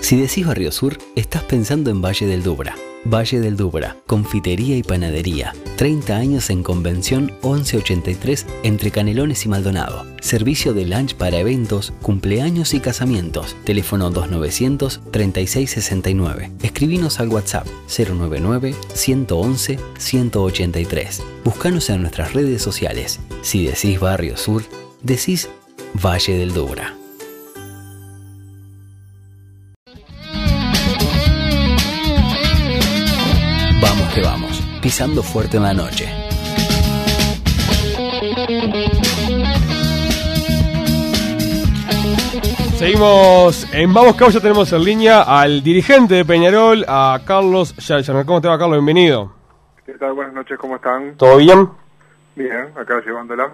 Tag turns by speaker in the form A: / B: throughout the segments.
A: Si decís Barrio Sur, estás pensando en Valle del Dubra. Valle del Dubra, confitería y panadería. 30 años en Convención 1183 entre Canelones y Maldonado. Servicio de lunch para eventos, cumpleaños y casamientos. Teléfono 2900 3669. Escribinos al WhatsApp 099 111 183. Búscanos en nuestras redes sociales. Si decís Barrio Sur, decís Valle del Dubra. Pisando fuerte en la noche.
B: Seguimos en Vamos Cabo, ya tenemos en línea al dirigente de Peñarol, a Carlos Yalchana. ¿Cómo te va, Carlos? Bienvenido.
C: ¿Qué tal? Buenas noches, ¿cómo están?
B: ¿Todo bien?
C: Bien, acá llevándola.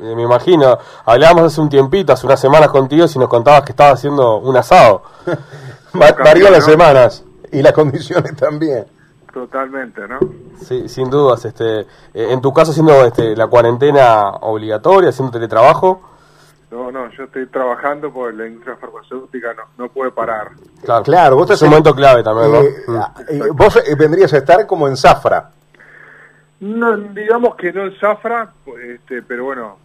B: Eh, me imagino, hablábamos hace un tiempito, hace unas semanas contigo, y nos contabas que estabas haciendo un asado.
D: Va-
C: Campeón,
D: Varían las
C: ¿no?
D: semanas y las condiciones también.
C: Totalmente, ¿no?
B: Sí, sin dudas. Este, eh, en tu caso, haciendo este, la cuarentena obligatoria, haciendo teletrabajo.
C: No, no, yo estoy trabajando porque la industria farmacéutica no, no puede parar.
B: Claro,
D: Claro, vos
B: es un
D: en-
B: momento clave también, ¿no?
D: Eh,
B: Mm.
D: eh, vos vendrías a estar como en Zafra.
C: No, digamos que no en Zafra, este, pero bueno,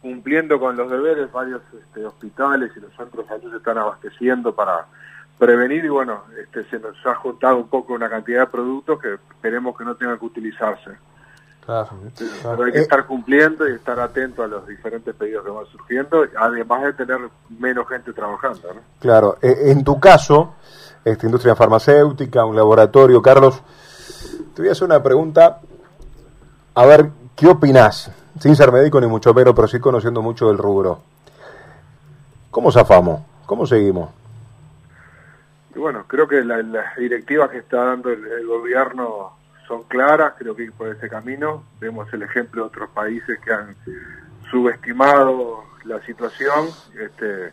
C: cumpliendo con los deberes, varios este, hospitales y los centros de salud se están abasteciendo para prevenir y bueno, este, se nos ha juntado un poco una cantidad de productos que esperemos que no tengan que utilizarse.
B: Claro,
C: Pero hay que
D: Eh,
C: estar cumpliendo y estar atento a los diferentes pedidos que van surgiendo, además de tener menos gente trabajando. ¿no?
D: Claro, eh, en tu caso, esta industria farmacéutica, un laboratorio, Carlos, te voy a hacer una pregunta. A ver, ¿qué opinás? Sin ser médico ni mucho menos, pero sí conociendo mucho del rubro. ¿Cómo zafamos? ¿Cómo seguimos?
C: Y bueno, creo que la- las directivas que está dando el, gobierno son claras, creo que por ese camino. Vemos el ejemplo de otros países que han subestimado la situación. Este,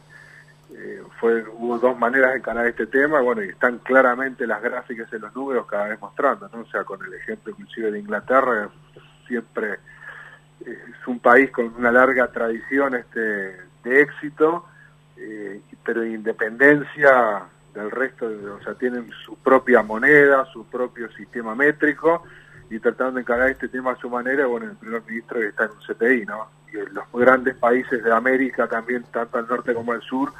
C: eh, fue, hubo dos maneras de encarar este tema, bueno, y están claramente las gráficas en los números cada vez mostrando, ¿no? O sea, con el ejemplo inclusive de Inglaterra, siempre es un país con una larga tradición este, de éxito, eh, pero de independencia del resto, o sea, tienen su propia moneda, su propio sistema métrico, y tratando de encarar este tema a su manera, bueno, el primer ministro está en un CPI, ¿no? Y los grandes países de América también, tanto al norte como al sur,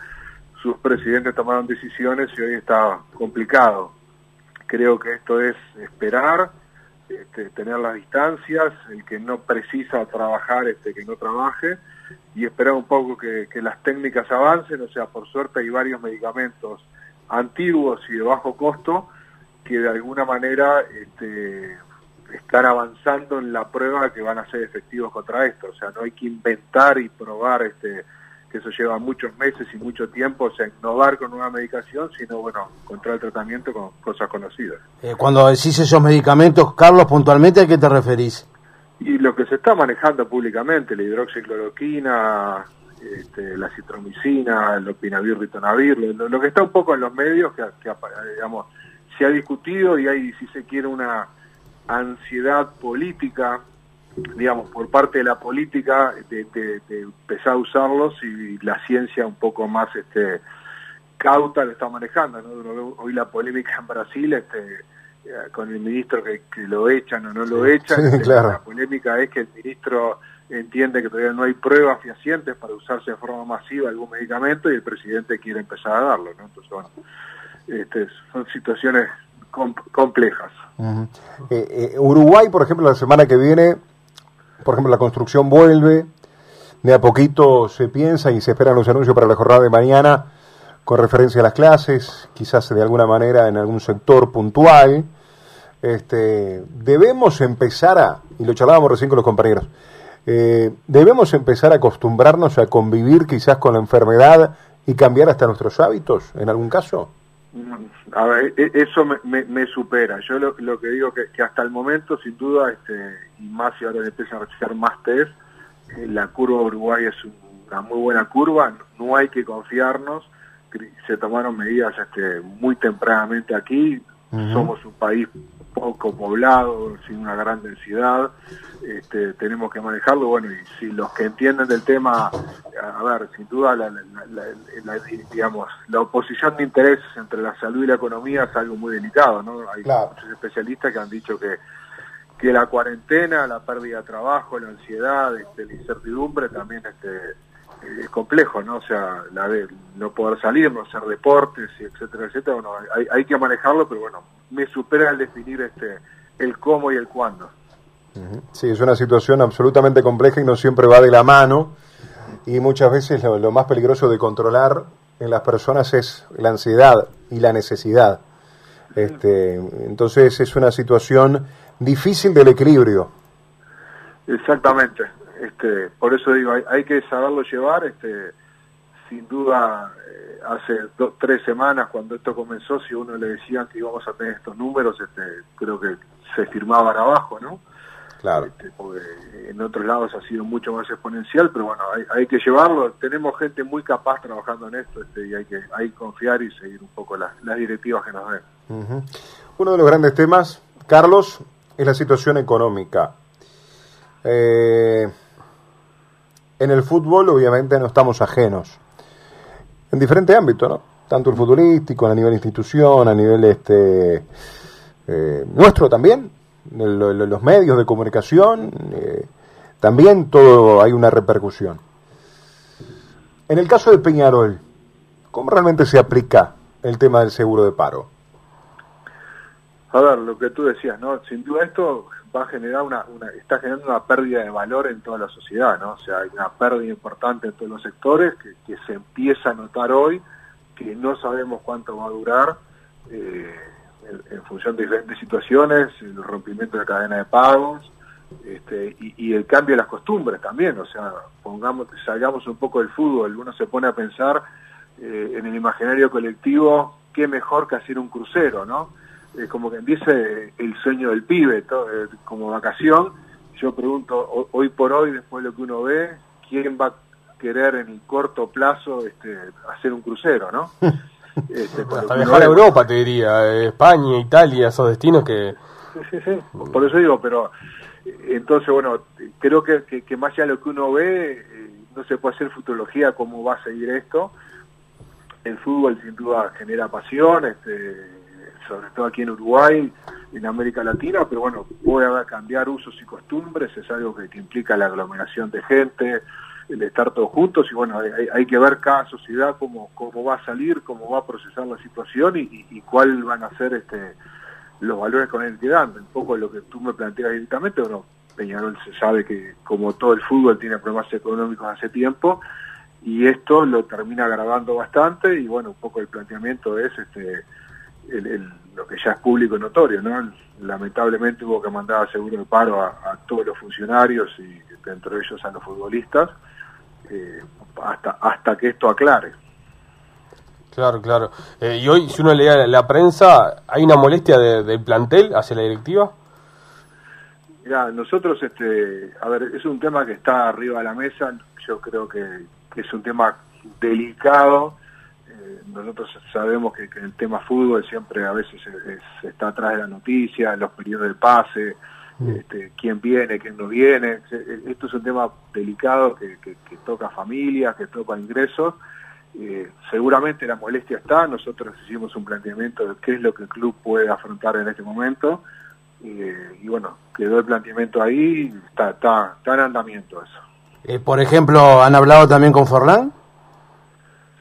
C: sus presidentes tomaron decisiones y hoy está complicado. Creo que esto es esperar, este, tener las distancias, el que no precisa trabajar, este, que no trabaje, y esperar un poco que las técnicas avancen, o sea, por suerte hay varios medicamentos antiguos y de bajo costo que de alguna manera este, están avanzando en la prueba que van a ser efectivos contra esto, o sea, no hay que inventar y probar este que eso lleva muchos meses y mucho tiempo, o sea, innovar con nueva medicación, sino, bueno, encontrar el tratamiento con cosas conocidas.
E: Eh, cuando decís esos medicamentos, Carlos, puntualmente, ¿a qué te referís?
C: Y lo que se está manejando públicamente, la hidroxicloroquina, este, la citromicina, el opinavir, ritonavir, lo, lo que está un poco en los medios, que, que, digamos, se ha discutido y hay, si se quiere, una ansiedad política, digamos, por parte de la política, de, de- de empezar a usarlos y la ciencia un poco más este cauta lo está manejando. ¿no? Hoy la polémica en Brasil, este eh, con el ministro que, que lo echan o no lo echan.
D: sí, claro.
C: La polémica es que el ministro entiende que todavía no hay pruebas fehacientes para usarse de forma masiva algún medicamento y el presidente quiere empezar a darlo. ¿no? Entonces, bueno, este, son situaciones com- complejas.
D: Eh, eh, Uruguay, por ejemplo, la semana que viene, por ejemplo, la construcción vuelve, de a poquito se piensa y se esperan los anuncios para la jornada de mañana con referencia a las clases, quizás de alguna manera en algún sector puntual. Este, debemos empezar a, y lo charlábamos recién con los compañeros, eh, debemos empezar a acostumbrarnos a convivir quizás con la enfermedad y cambiar hasta nuestros hábitos, en algún caso.
C: A ver, e- eso me, me- me supera. Yo lo, lo que digo que, que hasta el momento, sin duda, este, y más si ahora empiezan a realizar más test, eh, la curva de Uruguay es una muy buena curva, no hay que confiarnos, se tomaron medidas este, muy tempranamente aquí, somos un país poco poblado, sin una gran densidad, este, tenemos que manejarlo, bueno, y si los que entienden del tema, a ver, sin duda, la, digamos, la oposición de intereses entre la salud y la economía es algo muy delicado, ¿no? Hay muchos especialistas que han dicho que que la cuarentena, la pérdida de trabajo, la ansiedad, este, la incertidumbre también este, es complejo, ¿no? O sea, la de no poder salir, no hacer deportes, etcétera, etcétera. Bueno, hay, hay que manejarlo, pero bueno, me supera el definir este el cómo y el cuándo.
D: Sí, es una situación absolutamente compleja y no siempre va de la mano. Y muchas veces lo, más peligroso de controlar en las personas es la ansiedad y la necesidad. Este, entonces es una situación difícil del equilibrio.
C: Exactamente. Este, por eso digo, hay, que saberlo llevar. Este, sin duda, eh, hace dos, tres semanas cuando esto comenzó, si uno le decía que íbamos a tener estos números, este, creo que se firmaban abajo, ¿no?
D: Claro.
C: Este, porque en otros lados ha sido mucho más exponencial, pero bueno, hay, que llevarlo. Tenemos gente muy capaz trabajando en esto este, y hay que, hay confiar y seguir un poco las, directivas que nos den.
D: Uno de los grandes temas, Carlos, es la situación económica. Eh, en el fútbol, obviamente, no estamos ajenos. En diferentes ámbitos, ¿no? Tanto el futbolístico, a nivel institución, a nivel este eh, nuestro también, los medios de comunicación, eh, también todo hay una repercusión. En el caso de Peñarol, ¿cómo realmente se aplica el tema del seguro de paro?
C: A ver, lo que tú decías, ¿no? Sin duda esto va a generar una, está generando una pérdida de valor en toda la sociedad, ¿no? O sea, hay una pérdida importante en todos los sectores que, se empieza a notar hoy, que no sabemos cuánto va a durar eh, en, función de diferentes situaciones, el rompimiento de la cadena de pagos este, y, el cambio de las costumbres también, o sea, pongamos, salgamos un poco del fútbol, uno se pone a pensar eh, en el imaginario colectivo, qué mejor que hacer un crucero, ¿no? Como quien dice, el sueño del pibe, eh, como vacación. Yo pregunto, hoy por hoy, después de lo que uno ve, ¿quién va a querer en el corto plazo este, hacer un crucero, no?
B: Este, Hasta viajar a Europa, te diría, eh, España, Italia, esos destinos que...
C: Sí, sí, sí, por eso digo, pero entonces, bueno, creo que, que, más allá de lo que uno ve, eh, no se puede hacer futurología cómo va a seguir esto. El fútbol sin duda genera pasión, este, sobre todo aquí en Uruguay, en América Latina, pero bueno, puede cambiar usos y costumbres, es algo que, implica la aglomeración de gente, el estar todos juntos y bueno, hay, que ver cada sociedad cómo, cómo va a salir, cómo va a procesar la situación y, y, cuál van a ser este los valores con el que dan. Un poco lo que tú me planteas directamente, bueno, Peñarol se sabe que como todo el fútbol tiene problemas económicos hace tiempo y esto lo termina agravando bastante y bueno, un poco el planteamiento es este lo que ya es público y notorio, ¿no? Lamentablemente hubo que mandar seguro de paro a, todos los funcionarios y dentro de ellos a los futbolistas eh, hasta hasta que esto aclare.
B: Claro, claro. Eh, y hoy, si uno lee la, prensa, ¿hay una molestia del plantel hacia la directiva?
C: Mira, nosotros, este, a ver, es un tema que está arriba de la mesa. Yo creo que es un tema delicado nosotros sabemos que, el tema fútbol siempre a veces está atrás de la noticia, los periodos de pase, mm. este, quién viene, quién no viene. Esto es un tema delicado que, toca familias, que toca ingresos. Eh, seguramente la molestia está, nosotros hicimos un planteamiento de qué es lo que el club puede afrontar en este momento eh, y bueno, quedó el planteamiento ahí, está, está, está en andamiento eso.
E: Eh, por ejemplo, ¿han hablado también con Forlán?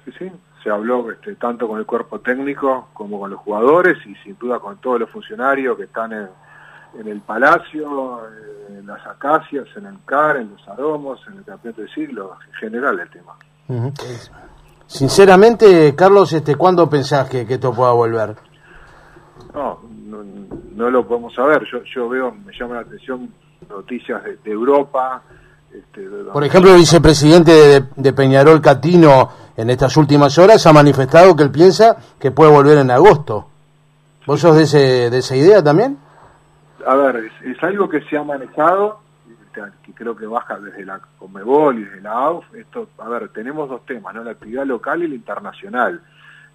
C: Sí, sí, se habló este, tanto con el cuerpo técnico como con los jugadores y sin duda con todos los funcionarios que están en, el Palacio, en las Acacias, en el CAR, en los Aromos, en el Campeonato de Siglo, en general el tema.
E: Sinceramente, Carlos, este, ¿cuándo pensás que, esto pueda volver?
C: No, no, lo podemos saber. Yo, yo veo, me llama la atención noticias de, Europa.
E: Este, Por ejemplo, el vicepresidente de, de Peñarol Catino en estas últimas horas ha manifestado que él piensa que puede volver en agosto. ¿Vos sos de, ese, de esa idea también?
C: A ver, es, algo que se ha manejado, que creo que baja desde la Comebol y desde la AUF. Esto, a ver, tenemos dos temas, ¿no? La actividad local y la internacional.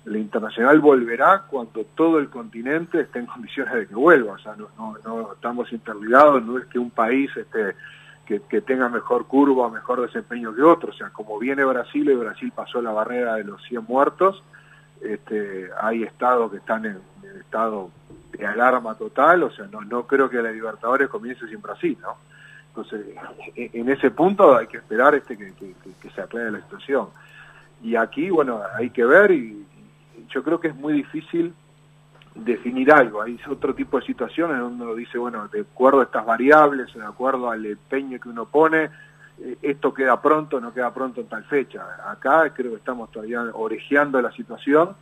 C: la internacional volverá cuando todo el continente esté en condiciones de que vuelva. O sea, no, no, no estamos interligados, no es que un país este, que, que, tenga mejor curva, mejor desempeño que otro. O sea, como viene Brasil y Brasil pasó la barrera de los 100 muertos, este, hay estados que están en, estado de alarma total. O sea, no, no creo que la Libertadores comience sin Brasil, ¿no? Entonces, en ese punto hay que esperar este que se aclare la situación. Y aquí, bueno, hay que ver y, yo creo que es muy difícil definir algo. Hay otro tipo de situaciones donde uno dice, bueno, de acuerdo a estas variables, de acuerdo al empeño que uno pone, eh, esto queda pronto, no queda pronto en tal fecha. Acá creo que estamos todavía orejeando la situación,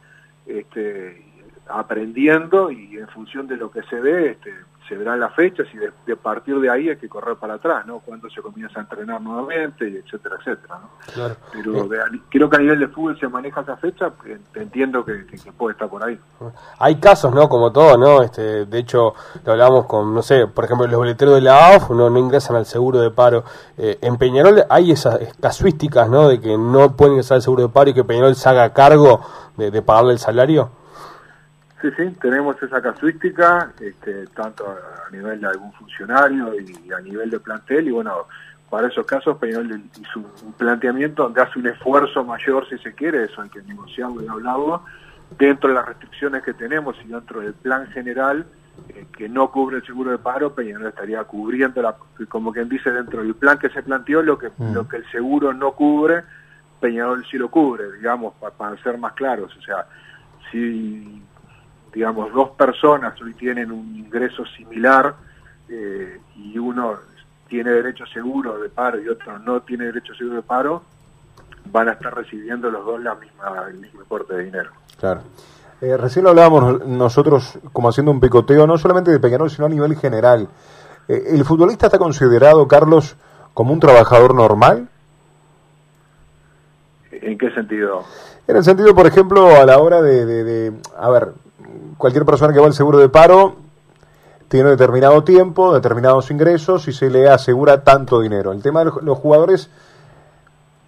C: este, aprendiendo y en función de lo que se ve, este, se verán las fechas y de, partir de ahí hay que correr para atrás, ¿no? Cuando se comienza a entrenar nuevamente, etcétera, etcétera, ¿no? Claro. Pero creo que a nivel de fútbol se maneja esa fecha, entiendo que, puede estar por ahí.
B: Hay casos, ¿no? Como todo, ¿no? Este, de hecho, lo hablamos con, no sé, por ejemplo, los boleteros de la AOF no, no ingresan al seguro de paro. Eh, en Peñarol hay esas casuísticas, ¿no? De que no pueden ingresar al seguro de paro y que Peñarol se haga cargo de, de pagarle el salario.
C: Sí, sí, tenemos esa casuística, este, tanto a nivel de algún funcionario y a nivel de plantel, y bueno, para esos casos Peñol hizo un planteamiento donde hace un esfuerzo mayor, si se quiere, eso hay que negociarlo y hablarlo, dentro de las restricciones que tenemos y dentro del plan general eh, que no cubre el seguro de paro, Peñarol estaría cubriendo, la, como quien dice, dentro del plan que se planteó, lo que, mm. lo que el seguro no cubre, Peñarol sí lo cubre, digamos, para, para ser más claros, o sea, si digamos, dos personas hoy tienen un ingreso similar eh, y uno tiene derecho seguro de paro y otro no tiene derecho seguro de paro, van a estar recibiendo los dos la misma, el mismo importe de dinero.
D: Claro. Eh, recién lo hablábamos nosotros como haciendo un picoteo, no solamente de Peñarol, sino a nivel general. Eh, ¿El futbolista está considerado, Carlos, como un trabajador normal?
C: ¿En qué sentido?
D: En el sentido, por ejemplo, a la hora de, de a ver, cualquier persona que va al seguro de paro tiene determinado tiempo, determinados ingresos y se le asegura tanto dinero. El tema de los, jugadores,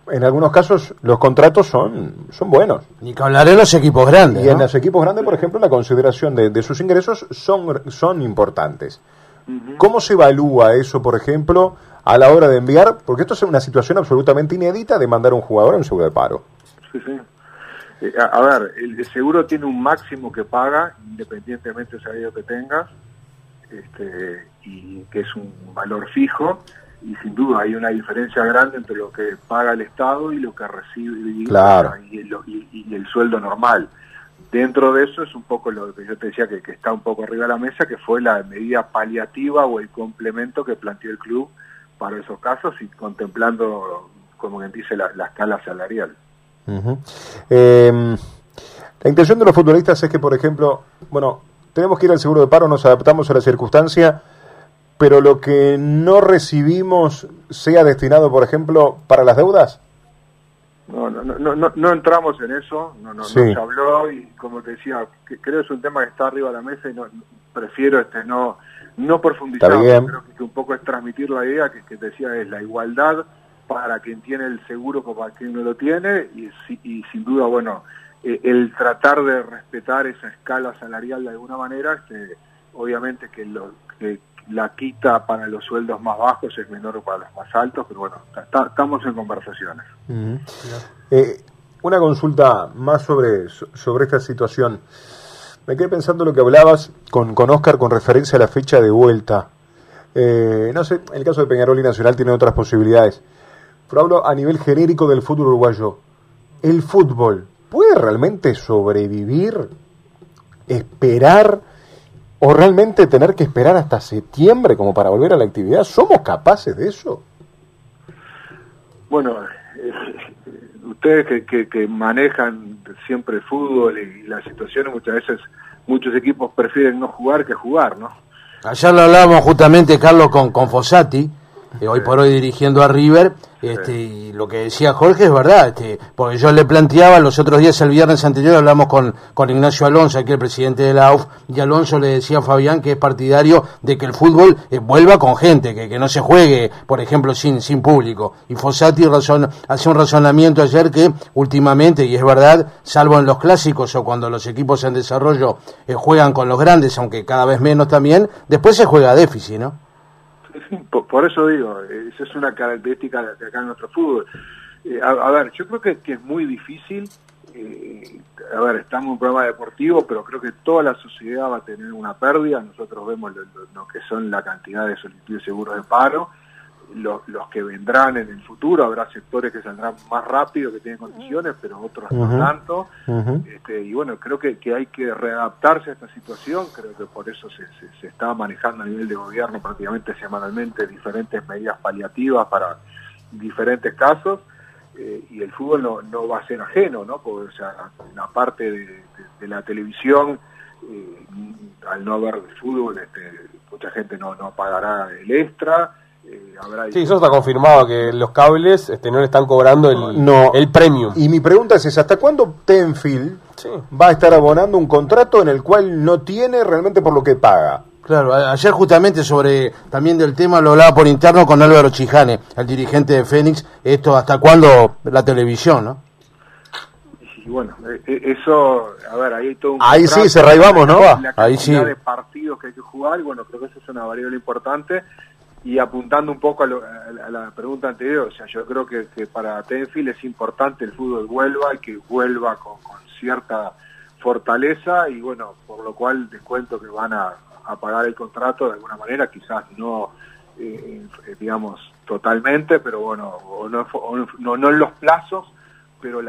D: en algunos casos, los contratos son, son buenos.
E: Ni que hablar los equipos grandes.
D: Y en los equipos grandes, por ejemplo, la consideración de, sus ingresos son, son importantes. ¿Cómo se evalúa eso, por ejemplo, a la hora de enviar? Porque esto es una situación absolutamente inédita de mandar a un jugador a un seguro de paro.
C: Sí, sí. Eh, a, ver, el, seguro tiene un máximo que paga, independientemente del salario que tengas, este, y que es un valor fijo, y sin duda hay una diferencia grande entre lo que paga el Estado y lo que recibe y, el, sueldo normal. Dentro de eso es un poco lo que yo te decía que, está un poco arriba de la mesa, que fue la medida paliativa o el complemento que planteó el club para esos casos y contemplando, como quien dice, la escala salarial.
D: Em, la intención de los futbolistas es que, por ejemplo, bueno, tenemos que ir al seguro de paro, nos adaptamos a la circunstancia, pero lo que no recibimos sea destinado, por ejemplo, para las deudas.
C: No, no, no, no, no entramos en eso, no, no, se habló y como te decía, que, creo que es un tema que está arriba de la mesa y no prefiero este no no profundizar, creo que, un poco es transmitir la idea que, que te decía es la igualdad para quien tiene el seguro como para quien no lo tiene y, y sin duda, bueno, eh, el tratar de respetar esa escala salarial de alguna manera, este, obviamente que, lo, que la quita para los sueldos más bajos es menor para los más altos, pero bueno, estamos en conversaciones.
D: Eh, una consulta más sobre, sobre esta situación. Me quedé pensando lo que hablabas con, con Oscar con referencia a la fecha de vuelta. Eh, no sé, en el caso de Peñarol y Nacional tiene otras posibilidades pero hablo a nivel genérico del fútbol uruguayo. ¿El fútbol puede realmente sobrevivir, esperar o realmente tener que esperar hasta septiembre como para volver a la actividad? ¿Somos capaces de eso?
C: Bueno, eh, ustedes que, que, manejan siempre el fútbol y las situaciones, muchas veces muchos equipos prefieren no jugar que jugar, ¿no?
E: Ayer lo hablábamos justamente, Carlos, con, con Fossati, eh, hoy por hoy dirigiendo a River, este, y lo que decía Jorge es verdad, este, porque yo le planteaba los otros días, el viernes anterior, hablamos con, con Ignacio Alonso, aquí el presidente de la AUF, y Alonso le decía a Fabián que es partidario de que el fútbol eh, vuelva con gente, que, que no se juegue, por ejemplo, sin, sin público. Y Fossati razón, hace un razonamiento ayer que últimamente, y es verdad, salvo en los clásicos o cuando los equipos en desarrollo eh, juegan con los grandes, aunque cada vez menos también, después se juega a déficit, ¿no?
C: Por, eso digo, esa es una característica de acá en nuestro fútbol. Eh, a, ver, yo creo que, es muy difícil, eh, a ver, estamos en un programa deportivo, pero creo que toda la sociedad va a tener una pérdida. Nosotros vemos lo, que son la cantidad de solicitudes seguros de paro los, los que vendrán en el futuro, habrá sectores que saldrán más rápido, que tienen condiciones, pero otros no tanto. este, y bueno, creo que, que hay que readaptarse a esta situación, creo que por eso se, se, está manejando a nivel de gobierno prácticamente semanalmente diferentes medidas paliativas para diferentes casos. Eh, y el fútbol no, no va a ser ajeno, ¿no? Porque, o sea, la parte de, la televisión, eh, al no haber fútbol, este, mucha gente no, no pagará el extra,
B: eh, sí, eso está confirmado, que los cables este, no le están cobrando el, no. el premium.
D: Y mi pregunta es ¿hasta cuándo Tenfield va a estar abonando un contrato en el cual no tiene realmente por lo que paga?
E: Claro, ayer justamente sobre también del tema lo hablaba por interno con Álvaro Chijane, el dirigente de Fénix, esto hasta cuándo la televisión, ¿no?
C: Y bueno, e, e, eso, a ver, ahí hay todo un
D: Ahí sí, se raivamos, ¿no?
C: ahí sí. de partidos que hay que jugar, y bueno, creo que eso es una variable importante y apuntando un poco a, la pregunta anterior, o sea, yo creo que, para Tenfield es importante el fútbol vuelva y que vuelva con, cierta fortaleza y bueno, por lo cual descuento que van a, pagar el contrato de alguna manera, quizás no, eh, digamos, totalmente, pero bueno, no, no, en los plazos, pero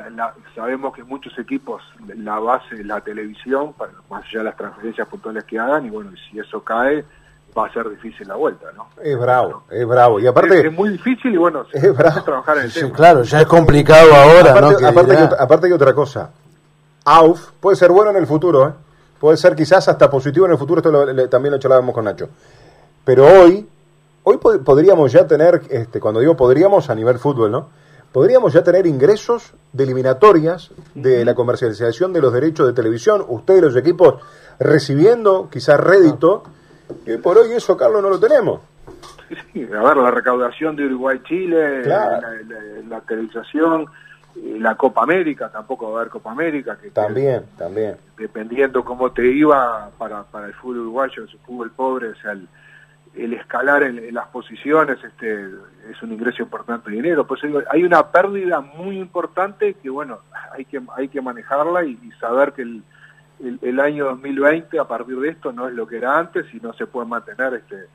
C: sabemos que muchos equipos, la base la televisión, para, más allá de las transferencias puntuales que hagan, y bueno, si eso cae, va a ser difícil la vuelta, ¿no?
D: Es bravo, es bravo. Y aparte...
C: Es, muy difícil y bueno,
D: es bravo.
C: trabajar en el
E: sí, claro, ya es complicado ahora,
D: aparte, ¿no? Aparte, hay, otra cosa. AUF puede ser bueno en el futuro, ¿eh? Puede ser quizás hasta positivo en el futuro, esto también lo charlábamos con Nacho. Pero hoy, hoy podríamos ya tener, este, cuando digo podríamos a nivel fútbol, ¿no? Podríamos ya tener ingresos de eliminatorias de la comercialización de los derechos de televisión, ustedes los equipos recibiendo quizás rédito y por hoy eso, Carlos, no lo tenemos.
C: Sí, a ver, la recaudación de Uruguay-Chile, la, la, televisación, eh, la Copa América, tampoco va a haber Copa América. Que,
D: también, también.
C: Dependiendo cómo te iba para, para el fútbol uruguayo, su fútbol pobre, o sea, el, escalar en, las posiciones este es un ingreso importante de dinero. Pues hay una pérdida muy importante que, bueno, hay que, hay que manejarla y saber que el el, año 2020 a partir de esto no es lo que era antes y no se pueden mantener este,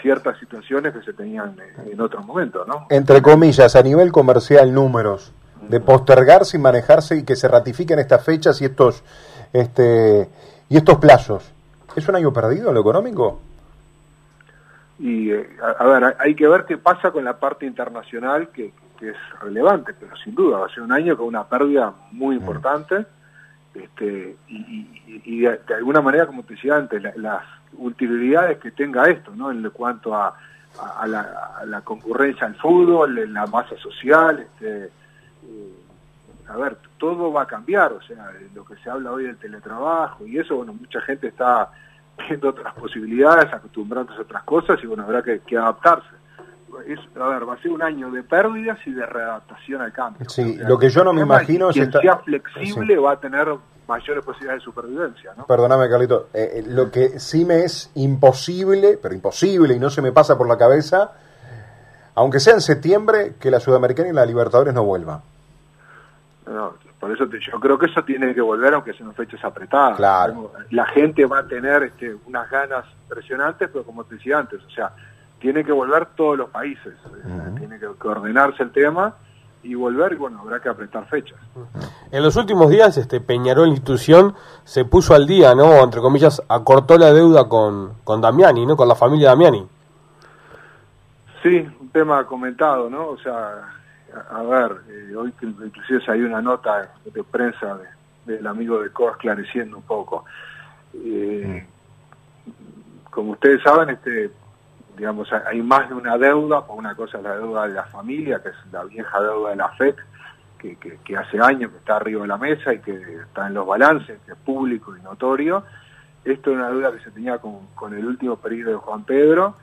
C: ciertas situaciones que se tenían en, otros momentos, ¿no?
D: Entre comillas, a nivel comercial, números, de postergarse y manejarse y que se ratifiquen estas fechas y estos, este, y estos plazos. ¿Es un año perdido en lo económico?
C: Y, eh, a, ver, hay que ver qué pasa con la parte internacional, que, que, es relevante, pero sin duda va a ser un año con una pérdida muy mm. Este, y, de, alguna manera, como te decía antes, las utilidades que tenga esto, ¿no? En cuanto a, a, la, concurrencia al fútbol, en la masa social, este, eh, a ver, todo va a cambiar, o sea, lo que se habla hoy del teletrabajo y eso, bueno, mucha gente está viendo otras posibilidades, acostumbrándose a otras cosas y bueno, habrá que adaptarse es, a ver, va a ser un año de pérdidas y de readaptación al cambio.
D: Sí, lo que yo no me imagino
C: es... Quien sea flexible va a tener mayores posibilidades de supervivencia, ¿no?
D: Perdóname, Carlito. Eh, eh, lo que sí me es imposible, pero imposible y no se me pasa por la cabeza, aunque sea en septiembre, que la Sudamericana y la Libertadores no vuelvan.
C: No, por eso yo creo que eso tiene que volver aunque sean fechas apretadas.
D: Claro.
C: La gente va a tener este, unas ganas impresionantes, pero como te decía antes, o sea, tiene que volver todos los países, tiene que, ordenarse el tema y volver, y bueno, habrá que apretar fechas.
B: En los últimos días, este Peñarol Institución se puso al día, ¿no? Entre comillas, acortó la deuda con, con Damiani, ¿no? Con la familia Damiani.
C: Sí, un tema comentado, ¿no? O sea, a, ver, eh, hoy inclusive hay una nota de prensa del amigo de Co esclareciendo un poco. Eh, como ustedes saben, este digamos, hay más de una deuda, por una cosa es la deuda de la familia, que es la vieja deuda de la FED, que, hace años que está arriba de la mesa y que está en los balances, que es público y notorio. Esto es una deuda que se tenía con, con el último periodo de Juan Pedro.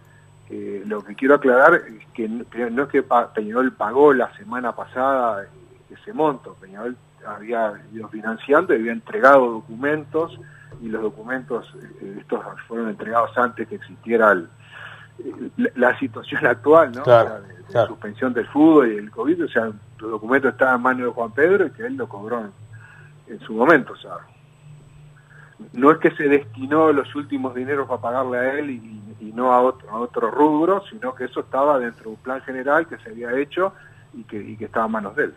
C: Eh, lo que quiero aclarar es que no, es que Peñarol pagó la semana pasada ese monto, Peñarol había ido financiando y había entregado documentos y los documentos eh, estos fueron entregados antes que existiera el, la, situación actual, ¿no? de, suspensión del fútbol y el COVID, o sea, los documentos estaban en manos de Juan Pedro y que él lo cobró en, su momento, o sea, no es que se destinó los últimos dineros para pagarle a él y, no a otro, a otro rubro, sino que eso estaba dentro de un plan general que se había hecho y que, y que estaba en manos de él.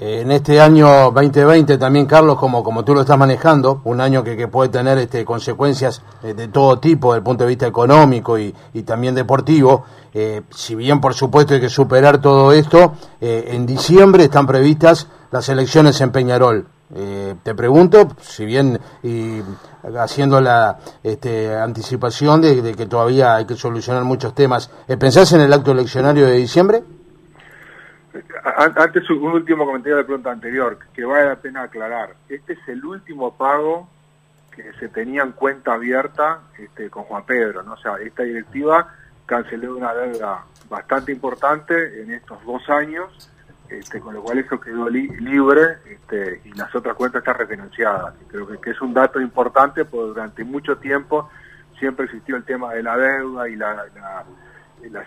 E: Eh, en este año 2020 también, Carlos, como, como tú lo estás manejando, un año que, que puede tener este, consecuencias eh, de todo tipo, desde el punto de vista económico y, y también deportivo, eh, si bien por supuesto hay que superar todo esto, en diciembre están previstas las elecciones en Peñarol. te pregunto, si bien y haciendo la este, anticipación de, que todavía hay que solucionar muchos temas, ¿pensás en el acto eleccionario de diciembre?
C: Antes un último comentario de pregunta anterior, que vale la pena aclarar. Este es el último pago que se tenía en cuenta abierta este, con Juan Pedro, ¿no? O sea, esta directiva canceló una deuda bastante importante en estos dos años, este, con lo cual eso quedó libre este, y las otras cuentas están refinanciadas. Creo que, que, es un dato importante porque durante mucho tiempo siempre existió el tema de la deuda y la la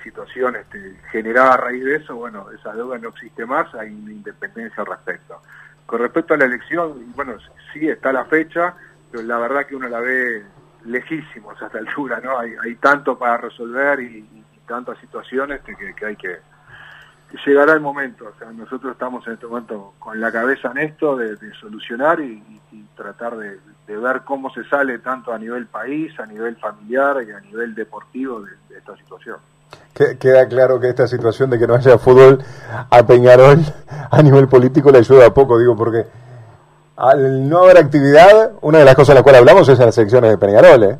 C: situación este, generada a raíz de eso, bueno, esa deuda no existe más, hay una independencia al respecto. Con respecto a la elección, bueno, sí está la fecha, pero la verdad que uno la ve lejísimos a esta altura, ¿no? Hay, hay tanto para resolver y, tantas situaciones que, que, hay que, llegará el momento. O sea, nosotros estamos en este momento con la cabeza en esto de, solucionar y, tratar de, ver cómo se sale tanto a nivel país, a nivel familiar y a nivel deportivo de esta situación.
D: Queda claro que esta situación de que no haya fútbol a Peñarol a nivel político le ayuda poco, digo, porque al no haber actividad, una de las cosas de las cuales hablamos es en las elecciones de Peñarol, ¿eh?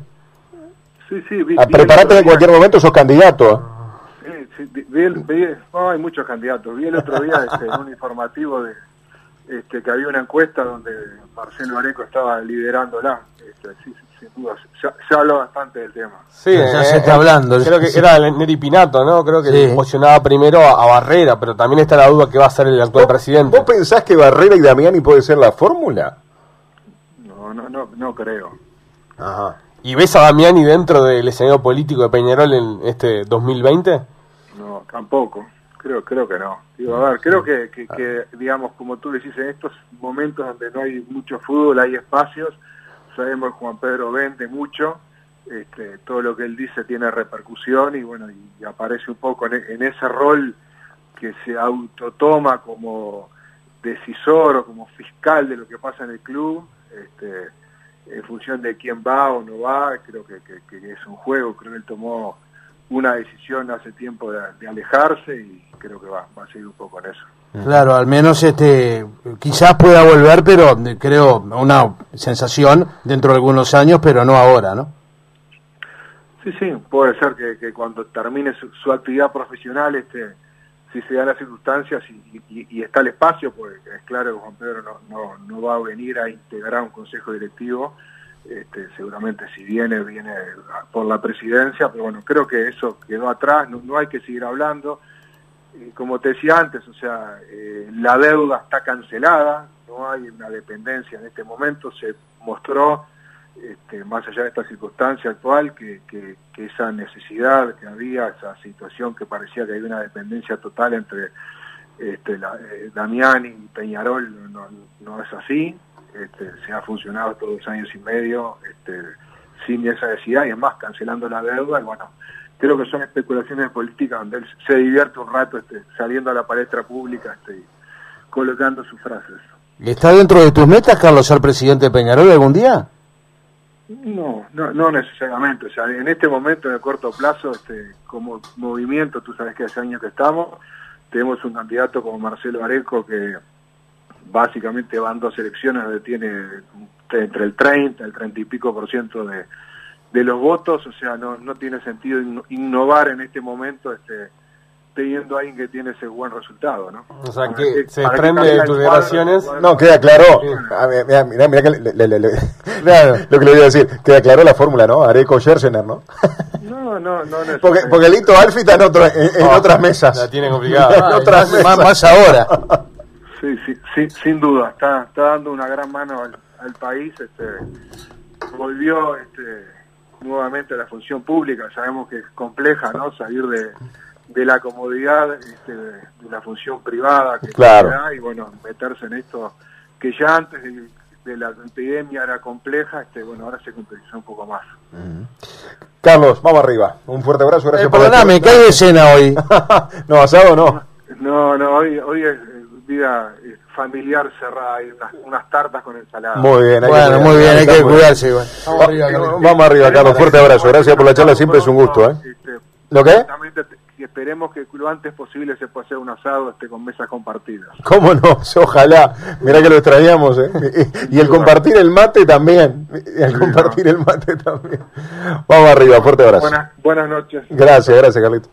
C: Sí, sí.
D: Vi, en cualquier momento, sos candidato.
C: Sí, hay muchos candidatos. Vi el otro día este, un informativo de este, que había una encuesta donde Marcelo Areco estaba liderándola. Este, sí, sin duda, se, habla bastante del tema.
B: Sí,
E: ya se está hablando.
B: Creo que era Neri Pinato, ¿no? Creo que emocionaba primero a, Barrera, pero también está la duda que va a ser el actual presidente.
D: ¿Vos pensás que Barrera y Damiani puede ser la fórmula?
C: No, no, no, no creo.
B: Ajá. ¿Y ves a Damiani dentro del escenario político de Peñarol en este 2020?
C: No, tampoco. Creo, creo que no. Digo, a ver, creo que, que, que, digamos, como tú decís, en estos momentos donde no hay mucho fútbol, hay espacios, sabemos que Juan Pedro vende mucho, este, todo lo que él dice tiene repercusión y bueno, y, aparece un poco en, ese rol que se autotoma como decisor o como fiscal de lo que pasa en el club, este, en función de quién va o no va, creo que, es un juego, creo que él tomó una decisión hace tiempo de, alejarse y creo que va a seguir un poco en eso.
E: Claro, al menos este quizás pueda volver, pero creo una sensación dentro de algunos años, pero no ahora, ¿no?
C: Sí, sí, puede ser que, cuando termine su, actividad profesional, este, si se dan las circunstancias y, está el espacio, pues es claro que Juan Pedro no, no, no va a venir a integrar un consejo directivo, este, seguramente si viene, viene por la presidencia, pero bueno, creo que eso quedó atrás, no, no hay que seguir hablando como te decía antes, o sea, eh, la deuda está cancelada, no hay una dependencia en este momento, se mostró, este, más allá de esta circunstancia actual, que, que, esa necesidad que había, esa situación que parecía que había una dependencia total entre este, la, eh, Damiani y Peñarol, no, no es así, este, se ha funcionado todos los años y medio este, sin esa necesidad y es más, cancelando la deuda, y bueno, creo que son especulaciones políticas donde él se divierte un rato este, saliendo a la palestra pública este, colocando sus frases.
E: ¿Está dentro de tus metas, Carlos, ser presidente de Peñarol algún día?
C: No, no, no necesariamente. O sea, en este momento, en el corto plazo, este, como movimiento, tú sabes que hace años que estamos, tenemos un candidato como Marcelo Areco que básicamente van dos elecciones donde tiene entre el 30 el 30 y pico por ciento de, de los votos, o sea, no, no tiene sentido innovar en este momento este, teniendo a alguien que tiene ese buen resultado, ¿no?
B: O sea, que, se desprende de tus declaraciones.
D: No, queda claro. Mira, mira, mira que lo que le voy a decir, queda claro la fórmula, ¿no? Areco Scherzener,
C: ¿no? No, no, no.
D: porque, porque Lito Alfi está en, otro, en, otras mesas.
B: La tiene complicada.
E: otras más, más, ahora.
C: Sí, sí, sí, sin duda. Está, está dando una gran mano al, al país. Este, volvió este, nuevamente a la función pública. Sabemos que es compleja, ¿no? Salir de de la comodidad este, de, la función privada que
D: claro.
C: y bueno, meterse en esto que ya antes de, la epidemia era compleja, este, bueno, ahora se complejizó un poco más.
D: Carlos, vamos arriba. Un fuerte abrazo, gracias
E: eh, por Perdóname, ¿qué hay de cena hoy?
D: no, asado no.
C: No, no, hoy, hoy es vida familiar cerrada, hay unas, tartas con ensalada.
D: Muy bien,
E: bueno, muy bien, hay que cuidarse.
D: Vamos, arriba, Carlos. Vamos arriba, Carlos, fuerte abrazo, gracias por la charla, siempre es un gusto. ¿eh? Este, ¿Lo qué?
C: y esperemos que lo antes posible se pueda hacer un asado este con mesas compartidas.
D: ¿Cómo no? Ojalá. Mira que lo extrañamos, ¿eh? Y, el compartir el mate también. Y el compartir el mate también. Vamos arriba, fuerte abrazo.
C: Buenas, buenas noches.
D: Gracias, gracias, Carlito.